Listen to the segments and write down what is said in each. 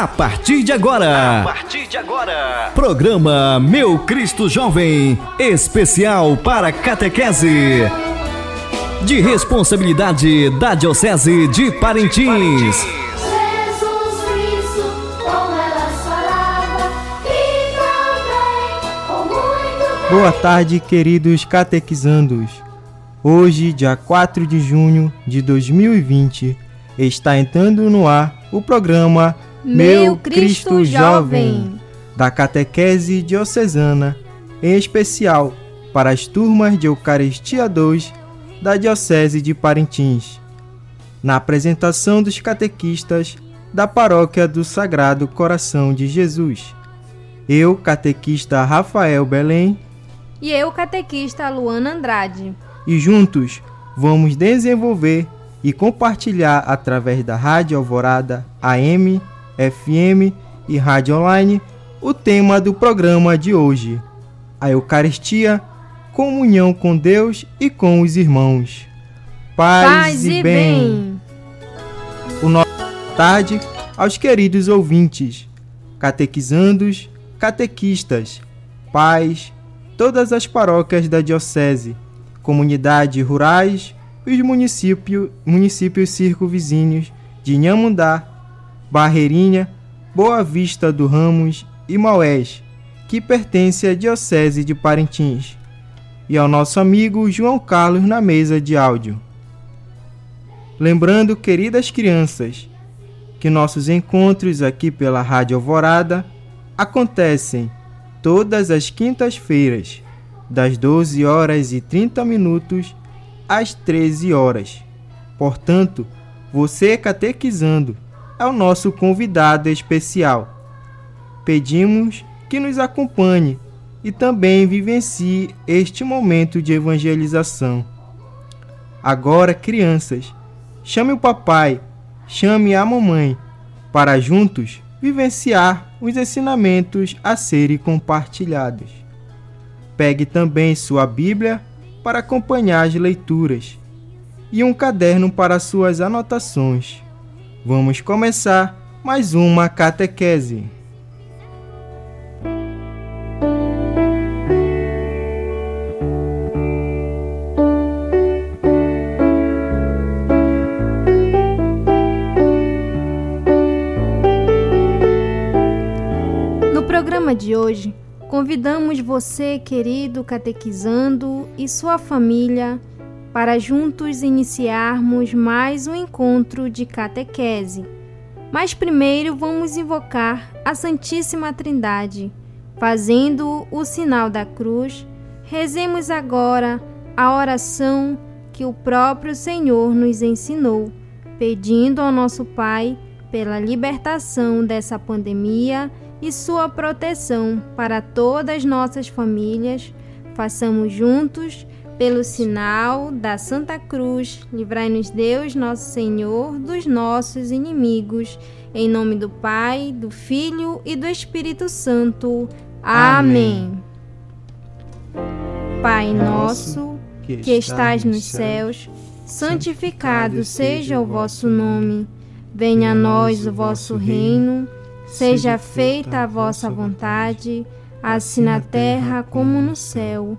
A partir de agora. A partir de agora. Programa Meu Cristo Jovem, especial para catequese. De responsabilidade da Diocese de Parintins. E com muito Boa tarde, queridos catequizandos. Hoje, dia 4 de junho de 2020, está entrando no ar o programa Meu Cristo Jovem. da Catequese Diocesana, em especial para as turmas de Eucaristia 2 da Diocese de Parintins. Na apresentação dos catequistas da Paróquia do Sagrado Coração de Jesus. Eu, catequista Rafael Belém, E eu, catequista Luana Andrade. e juntos vamos desenvolver e compartilhar através da Rádio Alvorada AM, FM e Rádio Online o tema do programa de hoje: a Eucaristia, comunhão com Deus e com os irmãos. Paz, Paz e bem. o nosso boa tarde aos queridos ouvintes, catequizandos, catequistas, pais, todas as paróquias da diocese, comunidades rurais e os município, municípios circunvizinhos de Inhamundá, Barreirinha, Boa Vista do Ramos e Maués, que pertence à diocese de Parintins, e ao nosso amigo João Carlos na mesa de áudio. Lembrando, queridas crianças, que nossos encontros aqui pela Rádio Alvorada acontecem todas as quintas-feiras, das 12 horas e 30 minutos às 13 horas. Portanto, você catequizando é o nosso convidado especial. Pedimos que nos acompanhe e também vivencie este momento de evangelização. Agora, crianças, chame o papai, chame a mamãe, para juntos vivenciar os ensinamentos a serem compartilhados. Pegue também sua Bíblia para acompanhar as leituras e um caderno para suas anotações. Vamos começar mais uma catequese. No programa de hoje, convidamos você, querido catequizando, e sua família para juntos iniciarmos mais um encontro de catequese. Mas primeiro vamos invocar a Santíssima Trindade. Fazendo o sinal da cruz, rezemos agora a oração que o próprio Senhor nos ensinou, pedindo ao nosso Pai pela libertação dessa pandemia e sua proteção para todas as nossas famílias. Façamos juntos, pelo sinal da Santa Cruz, livrai-nos Deus, nosso Senhor, dos nossos inimigos. Em nome do Pai, do Filho e do Espírito Santo. Amém. Pai nosso, que estás nos céus, santificado seja o vosso nome. Venha a nós o vosso reino. Seja feita a vossa vontade, assim na terra como no céu.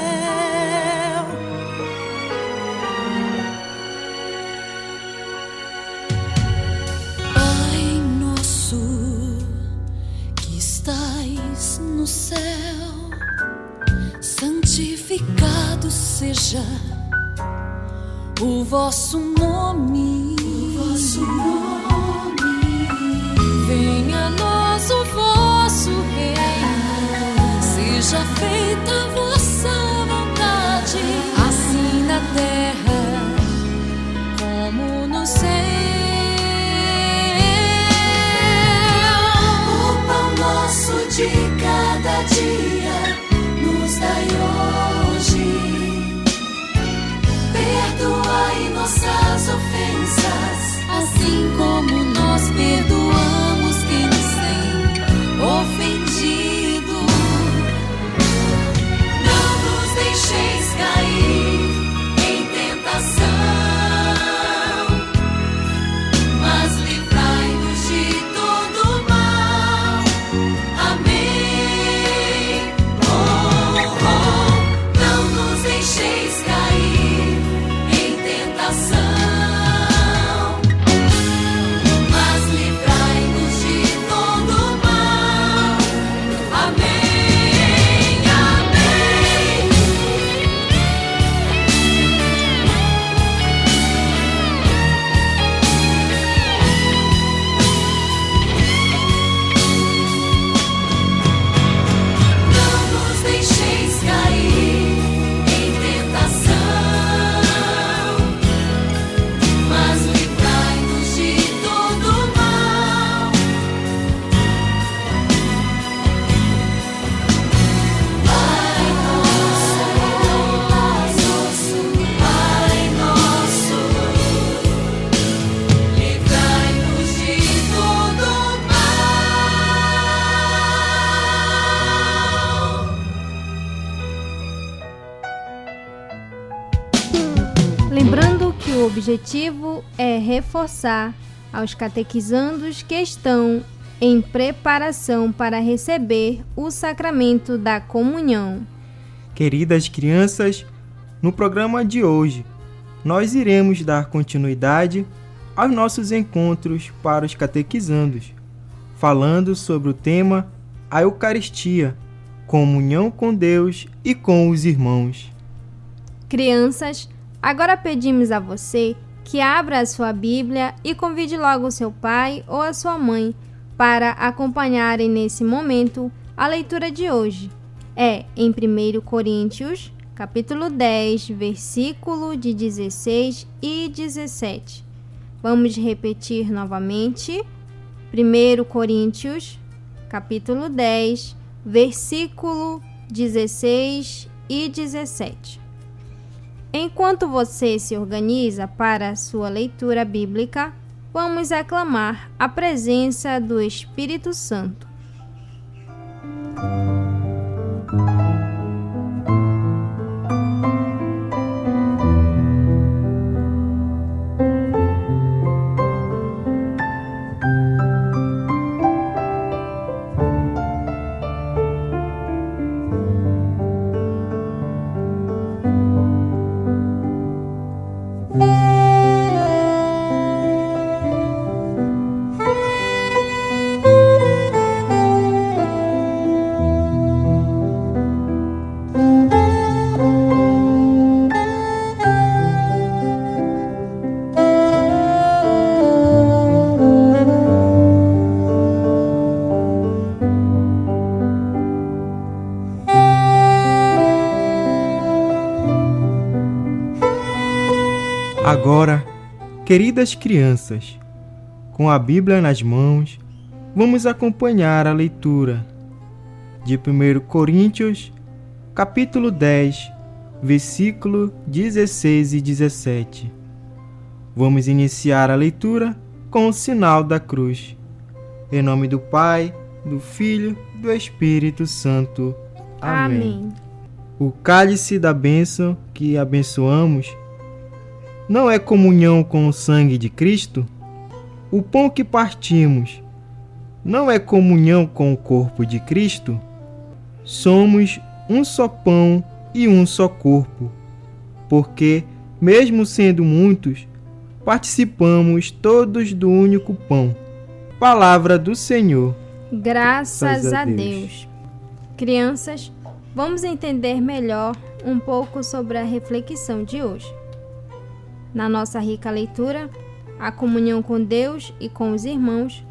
no céu, santificado seja o vosso nome. O vosso nome. Venha a nós o vosso reino, seja feita a vossa nossas ofensas, o objetivo é reforçar aos catequizandos que estão em preparação para receber o sacramento da comunhão. Queridas crianças, no programa de hoje, nós iremos dar continuidade aos nossos encontros para os catequizandos, falando sobre o tema a Eucaristia, comunhão com Deus e com os irmãos. Crianças, agora pedimos a você que abra a sua Bíblia e convide logo o seu pai ou a sua mãe para acompanharem nesse momento a leitura de hoje. É em 1 Coríntios, capítulo 10, versículo de 16 e 17. Vamos repetir novamente. 1 Coríntios, capítulo 10, versículo 16 e 17. Enquanto você se organiza para sua leitura bíblica, vamos aclamar a presença do Espírito Santo. Queridas crianças, com a Bíblia nas mãos, vamos acompanhar a leitura de 1 Coríntios, capítulo 10, versículo 16 e 17. Vamos iniciar a leitura com o sinal da cruz. Em nome do Pai, do Filho, do Espírito Santo. Amém. O cálice da bênção que abençoamos não é comunhão com o sangue de Cristo? O pão que partimos não é comunhão com o corpo de Cristo? Somos um só pão e um só corpo, porque, mesmo sendo muitos, participamos todos do único pão. Palavra do Senhor. Graças Graças a a Deus. Deus. Crianças, vamos entender melhor um pouco sobre a reflexão de hoje. Na nossa rica leitura, a comunhão com Deus e com os irmãos,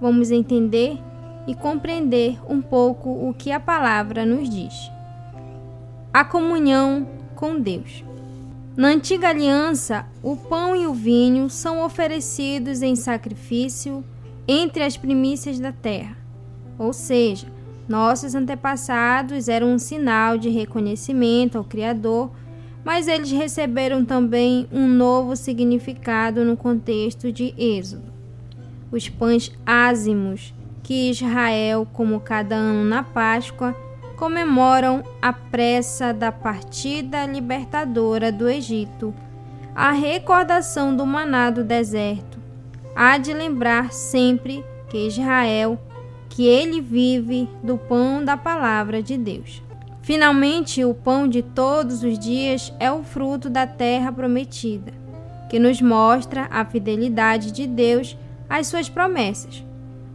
vamos entender e compreender um pouco o que a palavra nos diz. A comunhão com Deus. Na antiga aliança, o pão e o vinho são oferecidos em sacrifício entre as primícias da terra. Ou seja, nossos antepassados eram um sinal de reconhecimento ao Criador, mas eles receberam também um novo significado no contexto de Êxodo. Os pães ázimos que Israel, como cada ano na Páscoa, comemoram a pressa da partida libertadora do Egito, a recordação do maná do deserto. Há de lembrar sempre que Israel, que ele vive do pão da palavra de Deus. Finalmente, o pão de todos os dias é o fruto da terra prometida, que nos mostra a fidelidade de Deus às suas promessas.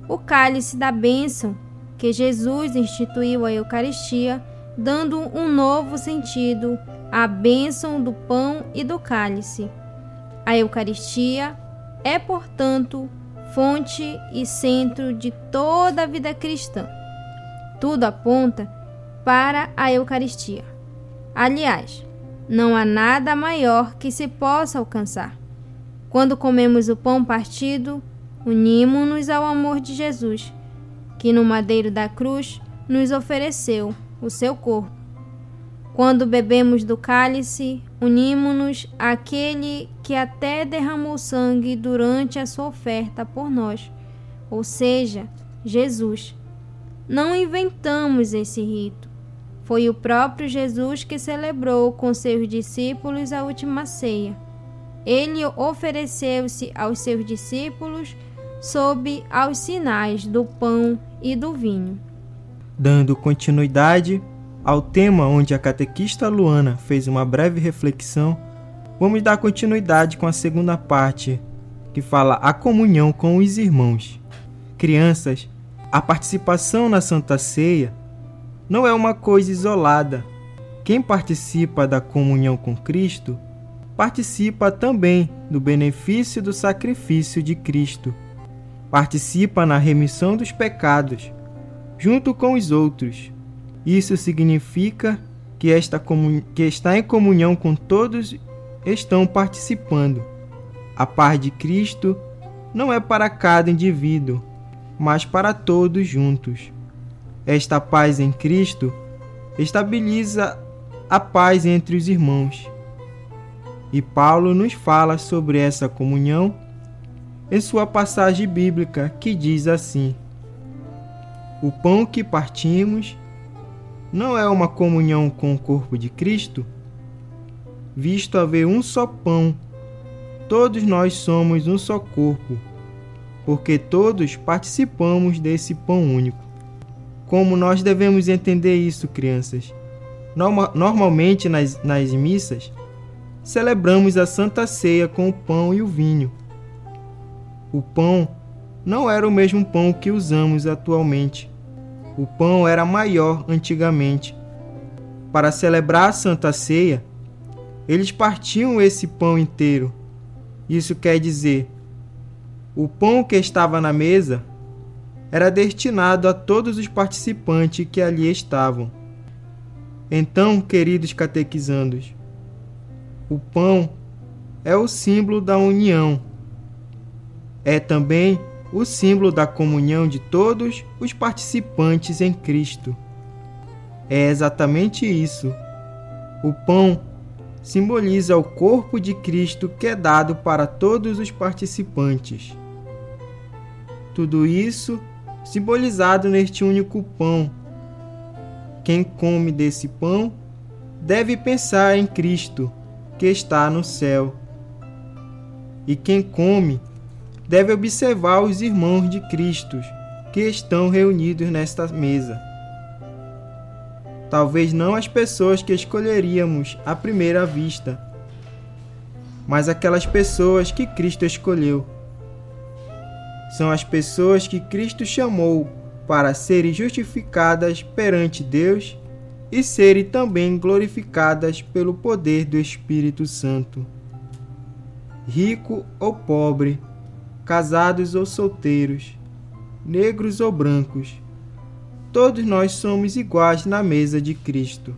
O cálice da bênção que Jesus instituiu a Eucaristia, dando um novo sentido à bênção do pão e do cálice. A Eucaristia é, portanto, fonte e centro de toda a vida cristã. Tudo aponta para a Eucaristia. Aliás, não há nada maior que se possa alcançar. Quando comemos o pão partido, unimos-nos ao amor de Jesus que no madeiro da cruz nos ofereceu o seu corpo. Quando bebemos do cálice, unimos-nos àquele que até derramou sangue durante a sua oferta por nós, ou seja, Jesus. Não inventamos esse rito. Foi o próprio Jesus que celebrou com seus discípulos a última ceia. Ele ofereceu-se aos seus discípulos sob aos sinais do pão e do vinho. Dando continuidade ao tema onde a catequista Luana fez uma breve reflexão, vamos dar continuidade com a segunda parte, que fala a comunhão com os irmãos. Crianças, a participação na Santa Ceia não é uma coisa isolada. Quem participa da comunhão com Cristo participa também do benefício do sacrifício de Cristo participa na remissão dos pecados, junto com os outros. Isso significa que, esta que está em comunhão com todos estão participando. A paz de Cristo não é para cada indivíduo, mas para todos juntos. Esta paz em Cristo estabiliza a paz entre os irmãos. E Paulo nos fala sobre essa comunhão em sua passagem bíblica que diz assim: O pão que partimos não é uma comunhão com o corpo de Cristo? Visto haver um só pão, todos nós somos um só corpo, porque todos participamos desse pão único. Como nós devemos entender isso, crianças? Norma normalmente nas, nas missas, celebramos a Santa Ceia com o pão e o vinho o pão não era o mesmo pão que usamos atualmente. O pão era maior antigamente. Para celebrar a Santa Ceia, eles partiam esse pão inteiro. Isso quer dizer, o pão que estava na mesa era destinado a todos os participantes que ali estavam. Então, queridos catequizandos, o pão é o símbolo da união é também o símbolo da comunhão de todos os participantes em Cristo. É exatamente isso. O pão simboliza o corpo de Cristo que é dado para todos os participantes. Tudo isso simbolizado neste único pão. Quem come desse pão deve pensar em Cristo, que está no céu. E quem come deve observar os irmãos de Cristo que estão reunidos nesta mesa. Talvez não as pessoas que escolheríamos à primeira vista, mas aquelas pessoas que Cristo escolheu. São as pessoas que Cristo chamou para serem justificadas perante Deus e serem também glorificadas pelo poder do Espírito Santo. Rico ou pobre, casados ou solteiros, negros ou brancos, todos nós somos iguais na mesa de Cristo.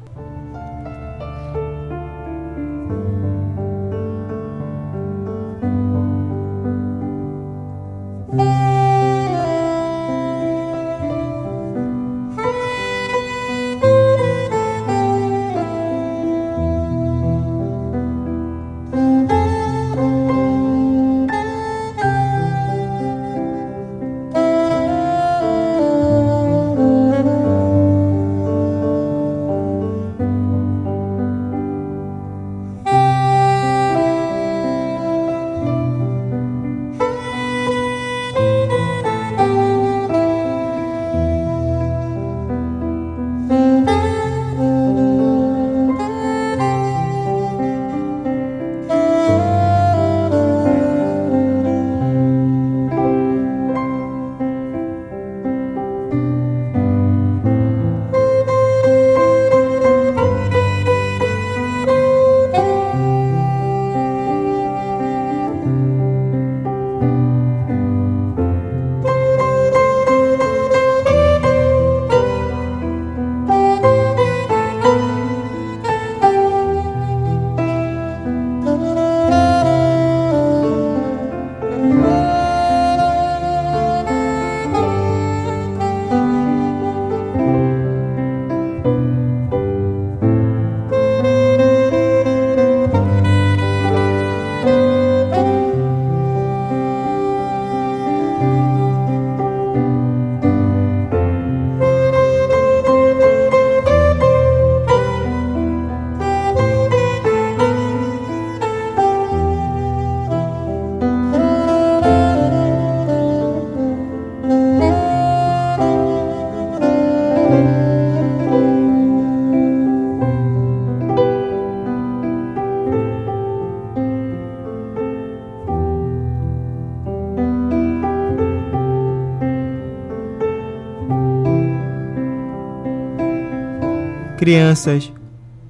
Crianças,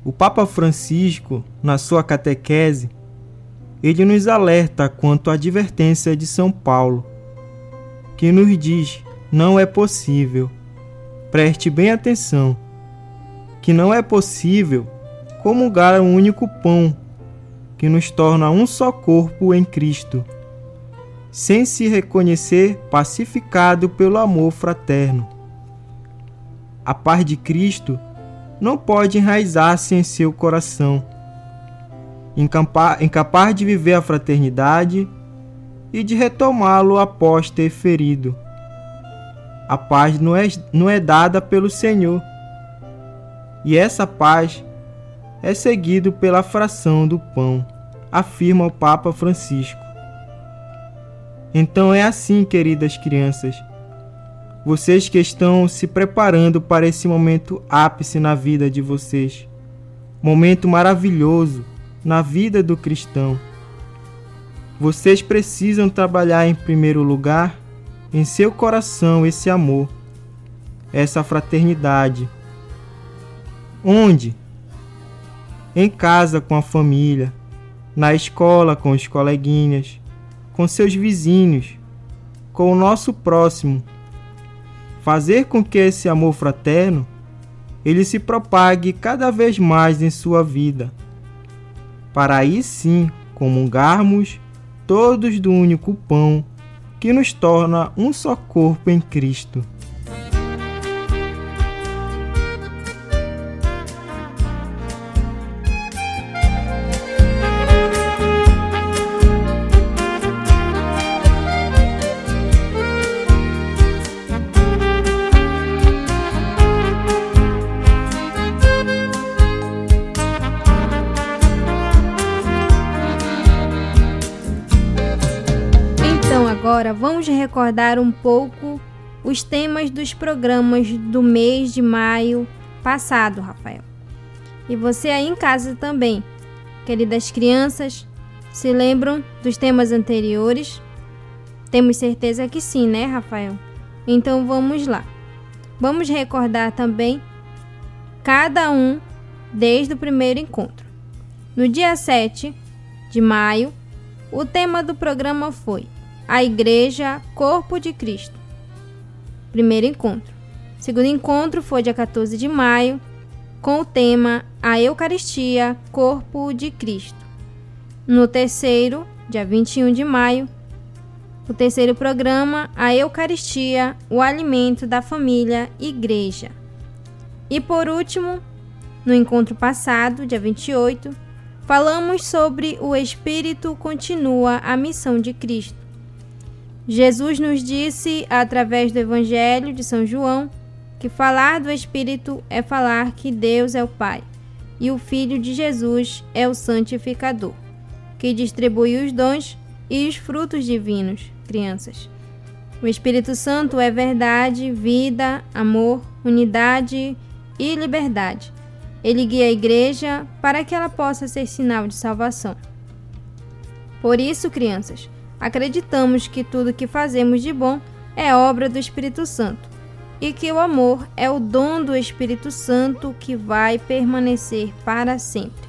o Papa Francisco, na sua catequese, ele nos alerta quanto à advertência de São Paulo, que nos diz: não é possível. Preste bem atenção, que não é possível comungar um único pão que nos torna um só corpo em Cristo, sem se reconhecer pacificado pelo amor fraterno. A paz de Cristo não pode enraizar-se em seu coração, incapaz de viver a fraternidade e de retomá-lo após ter ferido. A paz não é, não é dada pelo Senhor, e essa paz é seguido pela fração do pão, afirma o Papa Francisco. Então é assim, queridas crianças, vocês que estão se preparando para esse momento ápice na vida de vocês. Momento maravilhoso na vida do cristão. Vocês precisam trabalhar em primeiro lugar em seu coração esse amor, essa fraternidade. Onde? Em casa com a família, na escola com os coleguinhas, com seus vizinhos, com o nosso próximo fazer com que esse amor fraterno ele se propague cada vez mais em sua vida, para aí sim comungarmos todos do único pão que nos torna um só corpo em Cristo. Agora vamos recordar um pouco os temas dos programas do mês de maio passado, Rafael. E você aí em casa também, queridas crianças, se lembram dos temas anteriores? Temos certeza que sim, né, Rafael? Então vamos lá. Vamos recordar também cada um desde o primeiro encontro. No dia 7 de maio, o tema do programa foi A Igreja Corpo de Cristo. Primeiro encontro. Segundo encontro foi dia 14 de maio, com o tema A Eucaristia Corpo de Cristo. No terceiro, dia 21 de maio, o terceiro programa, a Eucaristia, o alimento da família Igreja. E por último, no encontro passado, dia 28, falamos sobre o Espírito continua a missão de Cristo. Jesus nos disse, através do Evangelho de São João, que falar do Espírito é falar que Deus é o Pai e o Filho de Jesus é o Santificador, que distribui os dons e os frutos divinos, crianças. O Espírito Santo é verdade, vida, amor, unidade e liberdade. Ele guia a igreja para que ela possa ser sinal de salvação. Por isso, crianças, acreditamos que tudo que fazemos de bom é obra do Espírito Santo e que o amor é o dom do Espírito Santo que vai permanecer para sempre.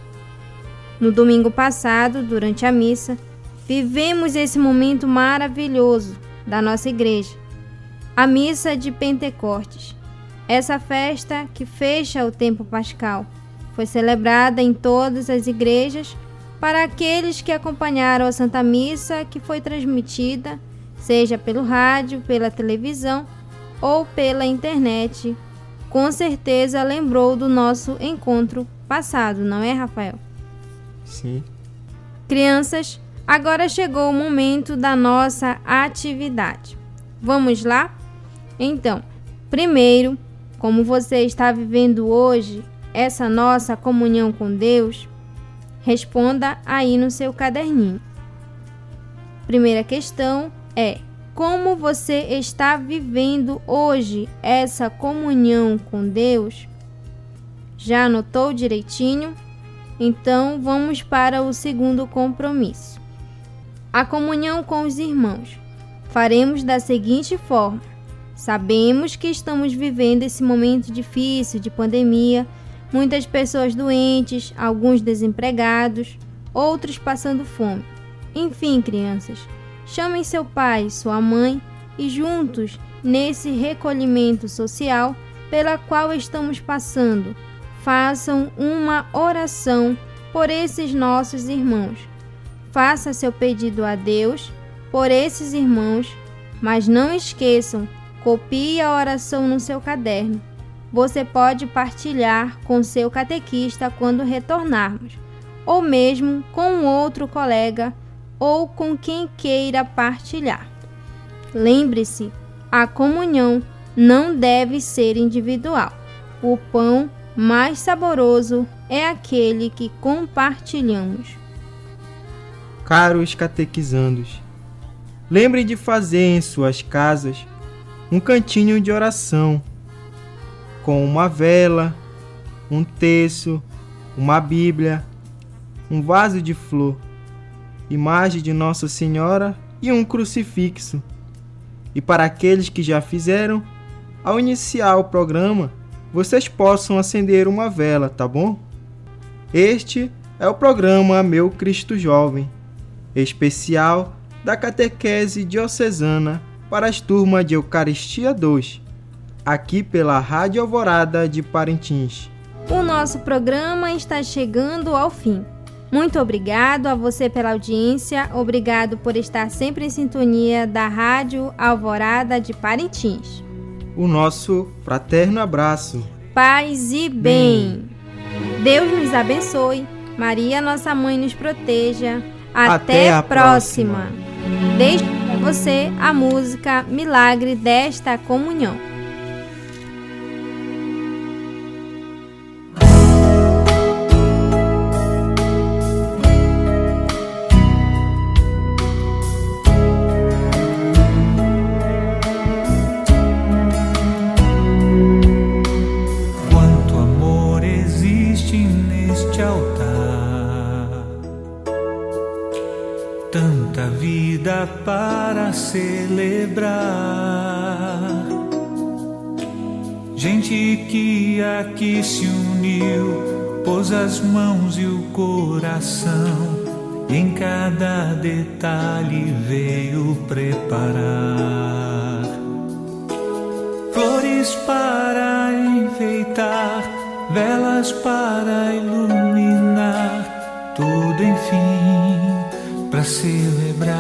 No domingo passado, durante a missa, vivemos esse momento maravilhoso da nossa igreja, a missa de Pentecostes. Essa festa que fecha o tempo pascal foi celebrada em todas as igrejas para aqueles que acompanharam a Santa Missa que foi transmitida, seja pelo rádio, pela televisão ou pela internet. Com certeza lembrou do nosso encontro passado, não é, Rafael? Sim. Crianças, agora chegou o momento da nossa atividade. Vamos lá? Então, primeiro, como você está vivendo hoje essa nossa comunhão com Deus, responda aí no seu caderninho. Primeira questão é: como você está vivendo hoje essa comunhão com Deus? Já anotou direitinho? Então vamos para o segundo compromisso. A comunhão com os irmãos. Faremos da seguinte forma: sabemos que estamos vivendo esse momento difícil de pandemia, muitas pessoas doentes, alguns desempregados, outros passando fome. Enfim, crianças, chamem seu pai, sua mãe e juntos nesse recolhimento social pela qual estamos passando, façam uma oração por esses nossos irmãos. Faça seu pedido a Deus por esses irmãos, mas não esqueçam, copie a oração no seu caderno. Você pode partilhar com seu catequista quando retornarmos, ou mesmo com outro colega ou com quem queira partilhar. Lembre-se, a comunhão não deve ser individual. O pão mais saboroso é aquele que compartilhamos. Caros catequizandos, lembrem de fazer em suas casas um cantinho de oração com uma vela, um terço, uma Bíblia, um vaso de flor, imagem de Nossa Senhora e um crucifixo. E para aqueles que já fizeram, ao iniciar o programa, vocês possam acender uma vela, tá bom? Este é o programa Meu Cristo Jovem, especial da Catequese Diocesana para as turmas de Eucaristia 2, aqui pela Rádio Alvorada de Parintins. O nosso programa está chegando ao fim. Muito obrigado a você pela audiência, obrigado por estar sempre em sintonia da Rádio Alvorada de Parintins. O nosso fraterno abraço. Paz e bem. Deus nos abençoe. Maria, nossa mãe, nos proteja. Até, Até a a próxima. Deixo para você a música Milagre desta comunhão. se uniu, pôs as mãos e o coração, e em cada detalhe veio preparar flores para enfeitar, velas para iluminar, tudo enfim para celebrar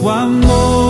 o amor.